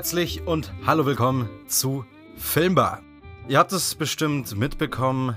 herzlich und hallo willkommen zu Filmbar. Ihr habt es bestimmt mitbekommen,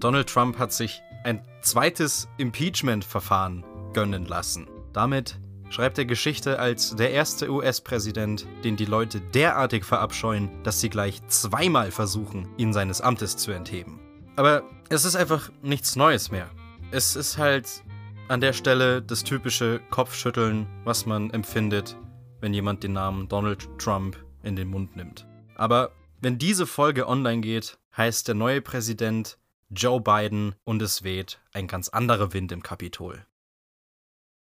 Donald Trump hat sich ein zweites Impeachment-Verfahren gönnen lassen. Damit schreibt er Geschichte als der erste US-Präsident, den die Leute derartig verabscheuen, dass sie gleich zweimal versuchen, ihn seines Amtes zu entheben. Aber es ist einfach nichts Neues mehr. Es ist halt an der Stelle das typische Kopfschütteln, was man empfindet, wenn jemand den Namen Donald Trump in den Mund nimmt. Aber wenn diese Folge online geht, heißt der neue Präsident Joe Biden und es weht ein ganz anderer Wind im Kapitol.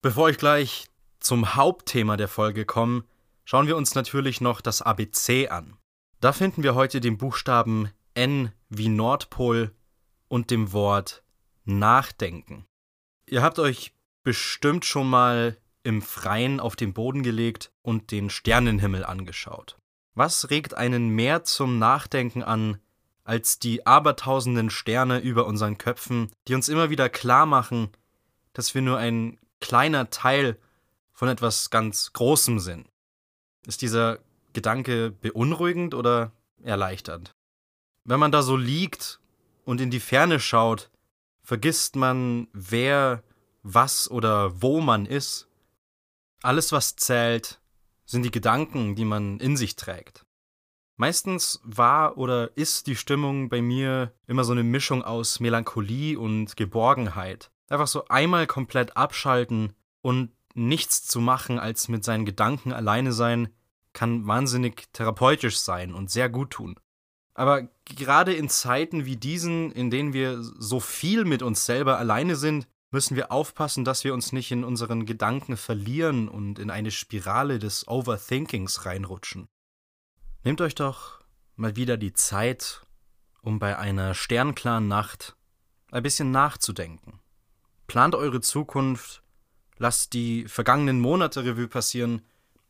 Bevor ich gleich zum Hauptthema der Folge komme, schauen wir uns natürlich noch das ABC an. Da finden wir heute den Buchstaben N wie Nordpol und dem Wort Nachdenken. Ihr habt euch bestimmt schon mal im Freien auf den Boden gelegt und den Sternenhimmel angeschaut. Was regt einen mehr zum Nachdenken an, als die abertausenden Sterne über unseren Köpfen, die uns immer wieder klar machen, dass wir nur ein kleiner Teil von etwas ganz Großem sind? Ist dieser Gedanke beunruhigend oder erleichternd? Wenn man da so liegt und in die Ferne schaut, vergisst man, wer, was oder wo man ist alles, was zählt, sind die Gedanken, die man in sich trägt. Meistens war oder ist die Stimmung bei mir immer so eine Mischung aus Melancholie und Geborgenheit. Einfach so einmal komplett abschalten und nichts zu machen, als mit seinen Gedanken alleine sein, kann wahnsinnig therapeutisch sein und sehr gut tun. Aber gerade in Zeiten wie diesen, in denen wir so viel mit uns selber alleine sind, müssen wir aufpassen, dass wir uns nicht in unseren Gedanken verlieren und in eine Spirale des Overthinkings reinrutschen. Nehmt euch doch mal wieder die Zeit, um bei einer sternklaren Nacht ein bisschen nachzudenken. Plant eure Zukunft, lasst die vergangenen Monate Revue passieren,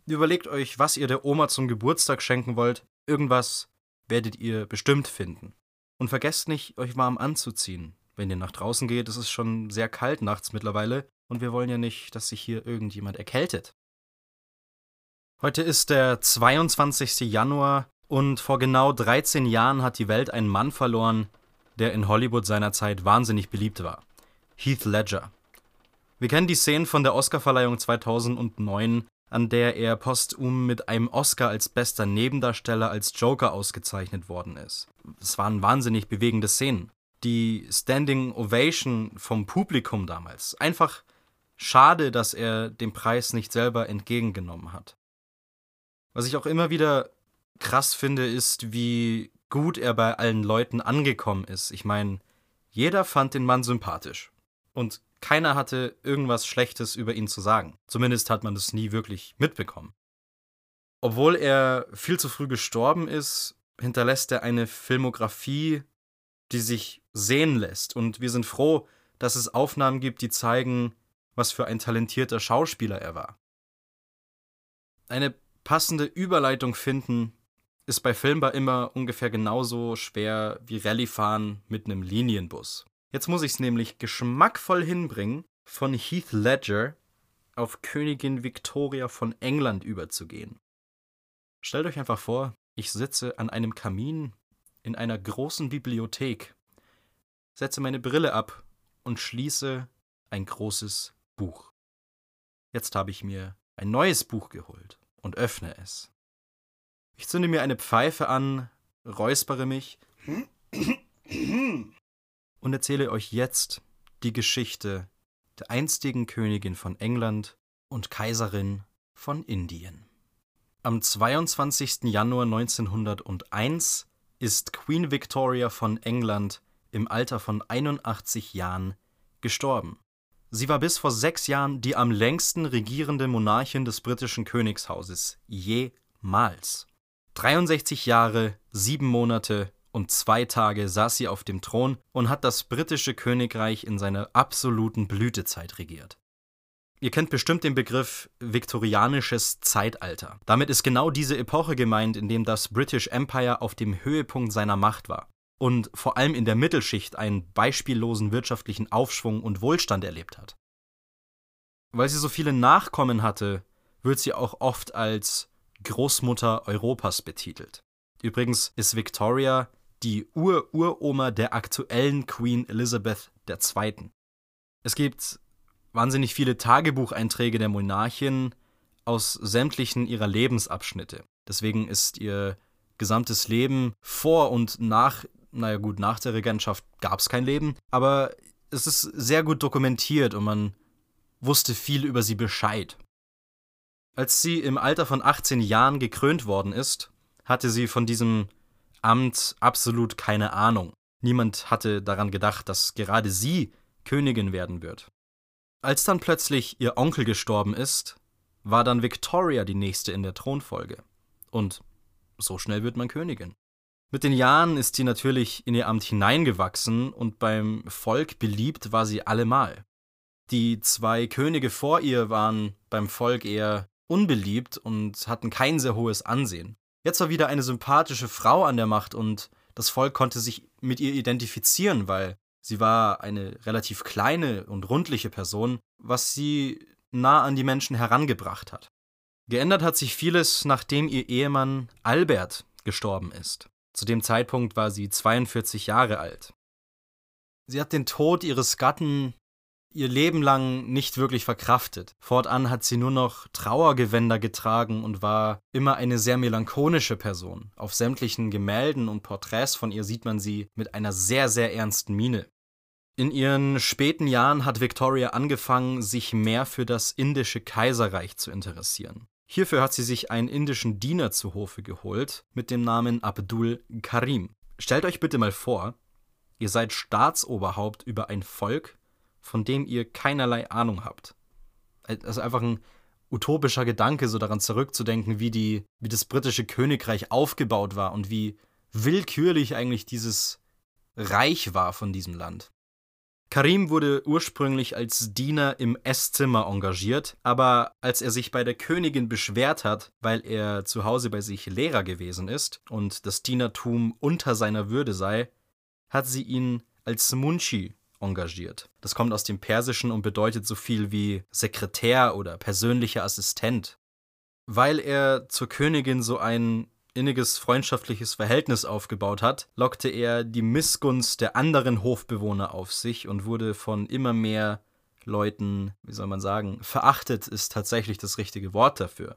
überlegt euch, was ihr der Oma zum Geburtstag schenken wollt, irgendwas werdet ihr bestimmt finden. Und vergesst nicht, euch warm anzuziehen, wenn ihr nach draußen geht, ist es schon sehr kalt nachts mittlerweile und wir wollen ja nicht, dass sich hier irgendjemand erkältet. Heute ist der 22. Januar und vor genau 13 Jahren hat die Welt einen Mann verloren, der in Hollywood seinerzeit wahnsinnig beliebt war. Heath Ledger. Wir kennen die Szenen von der Oscarverleihung 2009, an der er postum mit einem Oscar als bester Nebendarsteller als Joker ausgezeichnet worden ist. Es waren wahnsinnig bewegende Szenen die Standing Ovation vom Publikum damals. Einfach schade, dass er den Preis nicht selber entgegengenommen hat. Was ich auch immer wieder krass finde, ist, wie gut er bei allen Leuten angekommen ist. Ich meine, jeder fand den Mann sympathisch. Und keiner hatte irgendwas Schlechtes über ihn zu sagen. Zumindest hat man das nie wirklich mitbekommen. Obwohl er viel zu früh gestorben ist, hinterlässt er eine Filmografie, die sich sehen lässt. Und wir sind froh, dass es Aufnahmen gibt, die zeigen, was für ein talentierter Schauspieler er war. Eine passende Überleitung finden ist bei Filmbar immer ungefähr genauso schwer wie Rallyefahren mit einem Linienbus. Jetzt muss ich es nämlich geschmackvoll hinbringen, von Heath Ledger auf Königin Victoria von England überzugehen. Stellt euch einfach vor, ich sitze an einem Kamin in einer großen Bibliothek, setze meine Brille ab und schließe ein großes Buch. Jetzt habe ich mir ein neues Buch geholt und öffne es. Ich zünde mir eine Pfeife an, räuspere mich und erzähle euch jetzt die Geschichte der einstigen Königin von England und Kaiserin von Indien. Am 22. Januar 1901 ist Queen Victoria von England im Alter von 81 Jahren gestorben. Sie war bis vor sechs Jahren die am längsten regierende Monarchin des britischen Königshauses jemals. 63 Jahre, sieben Monate und zwei Tage saß sie auf dem Thron und hat das britische Königreich in seiner absoluten Blütezeit regiert. Ihr kennt bestimmt den Begriff viktorianisches Zeitalter. Damit ist genau diese Epoche gemeint, in dem das British Empire auf dem Höhepunkt seiner Macht war und vor allem in der Mittelschicht einen beispiellosen wirtschaftlichen Aufschwung und Wohlstand erlebt hat. Weil sie so viele Nachkommen hatte, wird sie auch oft als Großmutter Europas betitelt. Übrigens ist Victoria die Ur-Uroma der aktuellen Queen Elizabeth II. Es gibt wahnsinnig viele Tagebucheinträge der Monarchin aus sämtlichen ihrer Lebensabschnitte. Deswegen ist ihr gesamtes Leben vor und nach, naja gut, nach der Regentschaft gab es kein Leben, aber es ist sehr gut dokumentiert und man wusste viel über sie Bescheid. Als sie im Alter von 18 Jahren gekrönt worden ist, hatte sie von diesem Amt absolut keine Ahnung. Niemand hatte daran gedacht, dass gerade sie Königin werden wird. Als dann plötzlich ihr Onkel gestorben ist, war dann Victoria die nächste in der Thronfolge. Und so schnell wird man Königin. Mit den Jahren ist sie natürlich in ihr Amt hineingewachsen und beim Volk beliebt war sie allemal. Die zwei Könige vor ihr waren beim Volk eher unbeliebt und hatten kein sehr hohes Ansehen. Jetzt war wieder eine sympathische Frau an der Macht und das Volk konnte sich mit ihr identifizieren, weil sie war eine relativ kleine und rundliche Person, was sie nah an die Menschen herangebracht hat. Geändert hat sich vieles, nachdem ihr Ehemann Albert gestorben ist. Zu dem Zeitpunkt war sie 42 Jahre alt. Sie hat den Tod ihres Gatten ihr Leben lang nicht wirklich verkraftet. Fortan hat sie nur noch Trauergewänder getragen und war immer eine sehr melancholische Person. Auf sämtlichen Gemälden und Porträts von ihr sieht man sie mit einer sehr, sehr ernsten Miene. In ihren späten Jahren hat Victoria angefangen, sich mehr für das indische Kaiserreich zu interessieren. Hierfür hat sie sich einen indischen Diener zu Hofe geholt mit dem Namen Abdul Karim. Stellt euch bitte mal vor, ihr seid Staatsoberhaupt über ein Volk, von dem ihr keinerlei Ahnung habt. Also einfach ein utopischer Gedanke, so daran zurückzudenken, wie, die, wie das britische Königreich aufgebaut war und wie willkürlich eigentlich dieses Reich war von diesem Land. Karim wurde ursprünglich als Diener im Esszimmer engagiert, aber als er sich bei der Königin beschwert hat, weil er zu Hause bei sich Lehrer gewesen ist und das Dienertum unter seiner Würde sei, hat sie ihn als Munchi engagiert. Das kommt aus dem Persischen und bedeutet so viel wie Sekretär oder persönlicher Assistent. Weil er zur Königin so ein inniges freundschaftliches Verhältnis aufgebaut hat, lockte er die Missgunst der anderen Hofbewohner auf sich und wurde von immer mehr Leuten, wie soll man sagen, verachtet ist tatsächlich das richtige Wort dafür.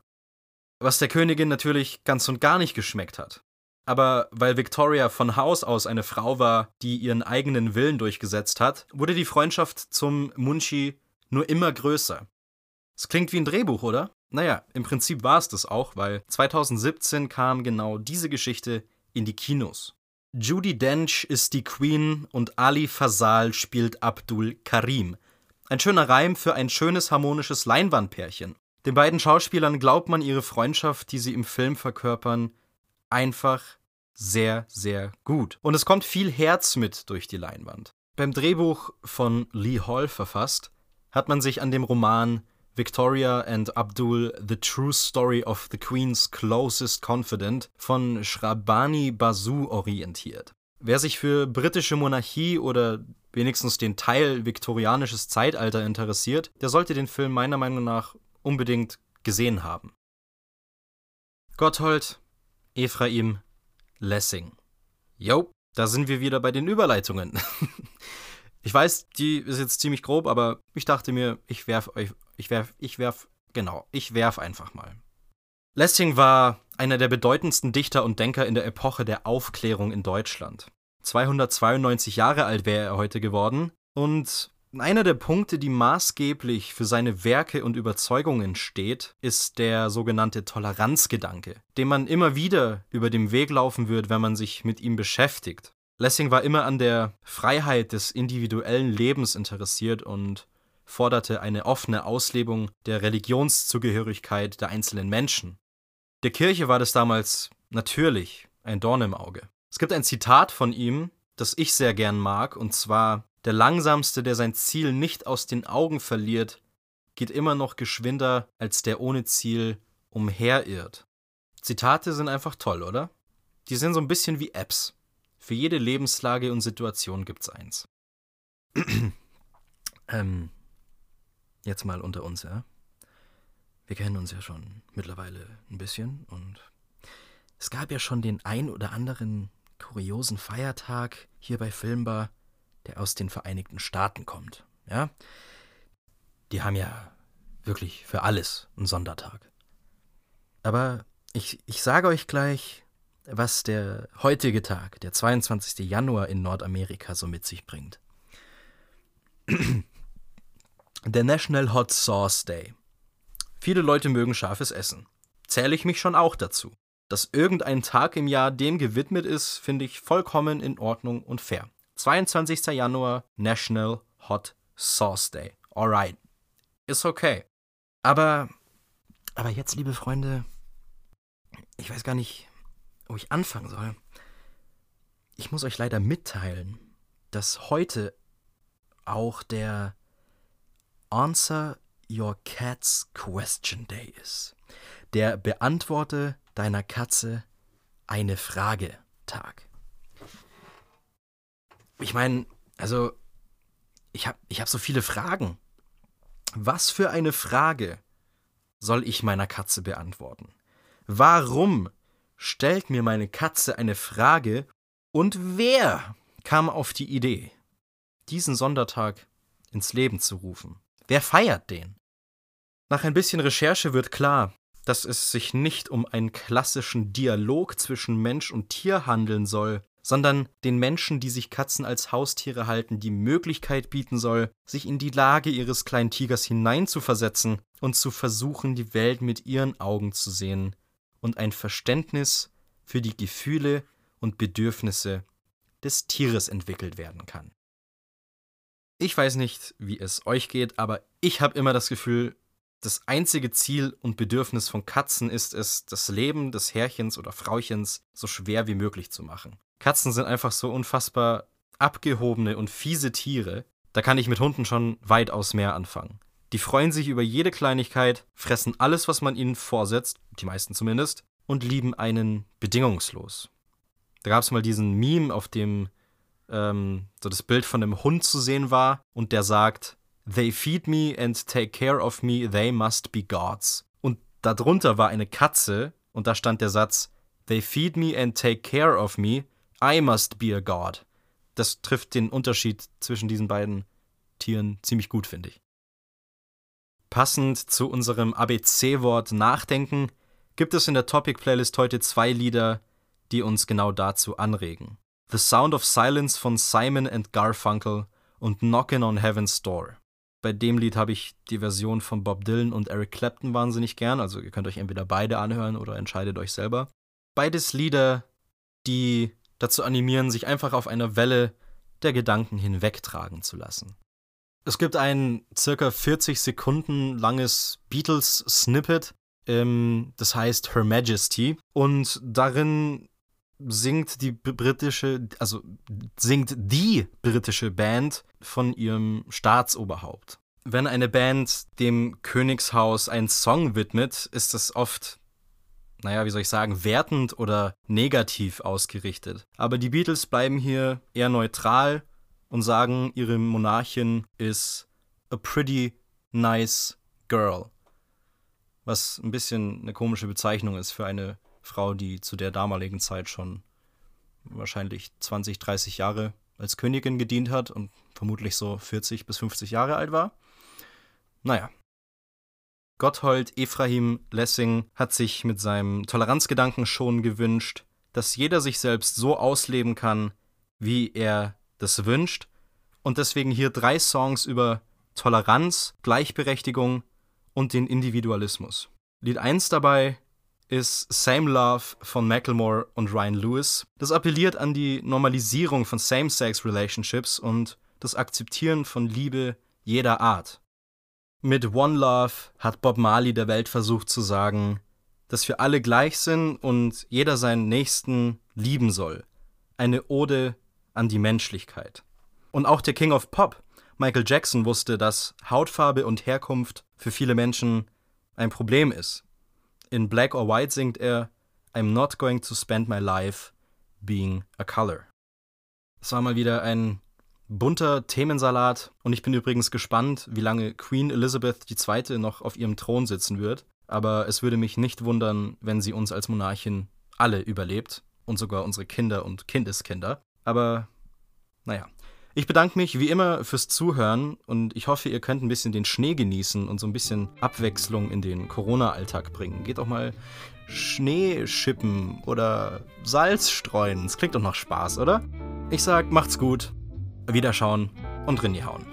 Was der Königin natürlich ganz und gar nicht geschmeckt hat. Aber weil Victoria von Haus aus eine Frau war, die ihren eigenen Willen durchgesetzt hat, wurde die Freundschaft zum Munchi nur immer größer. Es klingt wie ein Drehbuch, oder? Naja, im Prinzip war es das auch, weil 2017 kam genau diese Geschichte in die Kinos. Judy Dench ist die Queen und Ali Fasal spielt Abdul Karim. Ein schöner Reim für ein schönes harmonisches Leinwandpärchen. Den beiden Schauspielern glaubt man ihre Freundschaft, die sie im Film verkörpern, einfach sehr, sehr gut. Und es kommt viel Herz mit durch die Leinwand. Beim Drehbuch von Lee Hall verfasst, hat man sich an dem Roman Victoria and Abdul The True Story of the Queen's Closest Confidant von Shrabani Basu orientiert. Wer sich für britische Monarchie oder wenigstens den Teil viktorianisches Zeitalter interessiert, der sollte den Film meiner Meinung nach unbedingt gesehen haben. Gotthold, Ephraim, Lessing. Jo, da sind wir wieder bei den Überleitungen. ich weiß, die ist jetzt ziemlich grob, aber ich dachte mir, ich werf euch ich werf, ich werf, genau, ich werf einfach mal. Lessing war einer der bedeutendsten Dichter und Denker in der Epoche der Aufklärung in Deutschland. 292 Jahre alt wäre er heute geworden und einer der Punkte, die maßgeblich für seine Werke und Überzeugungen steht, ist der sogenannte Toleranzgedanke, dem man immer wieder über den Weg laufen wird, wenn man sich mit ihm beschäftigt. Lessing war immer an der Freiheit des individuellen Lebens interessiert und forderte eine offene Auslebung der Religionszugehörigkeit der einzelnen Menschen. Der Kirche war das damals natürlich ein Dorn im Auge. Es gibt ein Zitat von ihm, das ich sehr gern mag, und zwar Der Langsamste, der sein Ziel nicht aus den Augen verliert, geht immer noch geschwinder, als der ohne Ziel umherirrt. Zitate sind einfach toll, oder? Die sind so ein bisschen wie Apps. Für jede Lebenslage und Situation gibt's eins. ähm, jetzt mal unter uns, ja. wir kennen uns ja schon mittlerweile ein bisschen und es gab ja schon den ein oder anderen kuriosen Feiertag hier bei Filmbar, der aus den Vereinigten Staaten kommt. Ja? Die haben ja wirklich für alles einen Sondertag. Aber ich, ich sage euch gleich, was der heutige Tag, der 22. Januar in Nordamerika so mit sich bringt. Der National Hot Sauce Day. Viele Leute mögen scharfes Essen. Zähle ich mich schon auch dazu. Dass irgendein Tag im Jahr dem gewidmet ist, finde ich vollkommen in Ordnung und fair. 22. Januar, National Hot Sauce Day. Alright. Ist okay. Aber, aber jetzt, liebe Freunde, ich weiß gar nicht, wo ich anfangen soll. Ich muss euch leider mitteilen, dass heute auch der Answer Your Cat's Question Day ist. Der Beantworte deiner Katze eine Frage Tag. Ich meine, also, ich habe ich hab so viele Fragen. Was für eine Frage soll ich meiner Katze beantworten? Warum stellt mir meine Katze eine Frage und wer kam auf die Idee, diesen Sondertag ins Leben zu rufen? Wer feiert den? Nach ein bisschen Recherche wird klar, dass es sich nicht um einen klassischen Dialog zwischen Mensch und Tier handeln soll, sondern den Menschen, die sich Katzen als Haustiere halten, die Möglichkeit bieten soll, sich in die Lage ihres kleinen Tigers hineinzuversetzen und zu versuchen, die Welt mit ihren Augen zu sehen und ein Verständnis für die Gefühle und Bedürfnisse des Tieres entwickelt werden kann. Ich weiß nicht, wie es euch geht, aber ich habe immer das Gefühl, das einzige Ziel und Bedürfnis von Katzen ist es, das Leben des Herrchens oder Frauchens so schwer wie möglich zu machen. Katzen sind einfach so unfassbar abgehobene und fiese Tiere, da kann ich mit Hunden schon weitaus mehr anfangen. Die freuen sich über jede Kleinigkeit, fressen alles, was man ihnen vorsetzt, die meisten zumindest, und lieben einen bedingungslos. Da gab es mal diesen Meme, auf dem ähm, so das Bild von einem Hund zu sehen war und der sagt, They feed me and take care of me, they must be gods. Und darunter war eine Katze und da stand der Satz, They feed me and take care of me, I must be a god. Das trifft den Unterschied zwischen diesen beiden Tieren ziemlich gut, finde ich. Passend zu unserem ABC-Wort Nachdenken gibt es in der Topic-Playlist heute zwei Lieder, die uns genau dazu anregen. The Sound of Silence von Simon and Garfunkel und Knockin' on Heaven's Door. Bei dem Lied habe ich die Version von Bob Dylan und Eric Clapton wahnsinnig gern, also ihr könnt euch entweder beide anhören oder entscheidet euch selber. Beides Lieder, die dazu animieren, sich einfach auf einer Welle der Gedanken hinwegtragen zu lassen. Es gibt ein circa 40 Sekunden langes Beatles-Snippet, ähm, das heißt Her Majesty, und darin singt die britische, also singt die britische Band von ihrem Staatsoberhaupt. Wenn eine Band dem Königshaus einen Song widmet, ist das oft, naja, wie soll ich sagen, wertend oder negativ ausgerichtet. Aber die Beatles bleiben hier eher neutral und sagen, ihre Monarchin ist a pretty nice girl. Was ein bisschen eine komische Bezeichnung ist für eine Frau, die zu der damaligen Zeit schon wahrscheinlich 20, 30 Jahre als Königin gedient hat und vermutlich so 40 bis 50 Jahre alt war. Naja. Gotthold Ephraim Lessing hat sich mit seinem Toleranzgedanken schon gewünscht, dass jeder sich selbst so ausleben kann, wie er das wünscht. Und deswegen hier drei Songs über Toleranz, Gleichberechtigung und den Individualismus. Lied 1 dabei ist Same Love von Macklemore und Ryan Lewis. Das appelliert an die Normalisierung von Same-Sex-Relationships und das Akzeptieren von Liebe jeder Art. Mit One Love hat Bob Marley der Welt versucht zu sagen, dass wir alle gleich sind und jeder seinen Nächsten lieben soll. Eine Ode an die Menschlichkeit. Und auch der King of Pop, Michael Jackson, wusste, dass Hautfarbe und Herkunft für viele Menschen ein Problem ist. In Black or White singt er I'm not going to spend my life being a color. Es war mal wieder ein bunter Themensalat und ich bin übrigens gespannt, wie lange Queen Elizabeth II. noch auf ihrem Thron sitzen wird. aber es würde mich nicht wundern, wenn sie uns als Monarchin alle überlebt und sogar unsere Kinder und Kindeskinder. Aber naja. Ich bedanke mich wie immer fürs Zuhören und ich hoffe, ihr könnt ein bisschen den Schnee genießen und so ein bisschen Abwechslung in den Corona-Alltag bringen. Geht auch mal Schnee schippen oder Salz streuen. Das klingt doch nach Spaß, oder? Ich sag, macht's gut, Wiederschauen und Rinni hauen.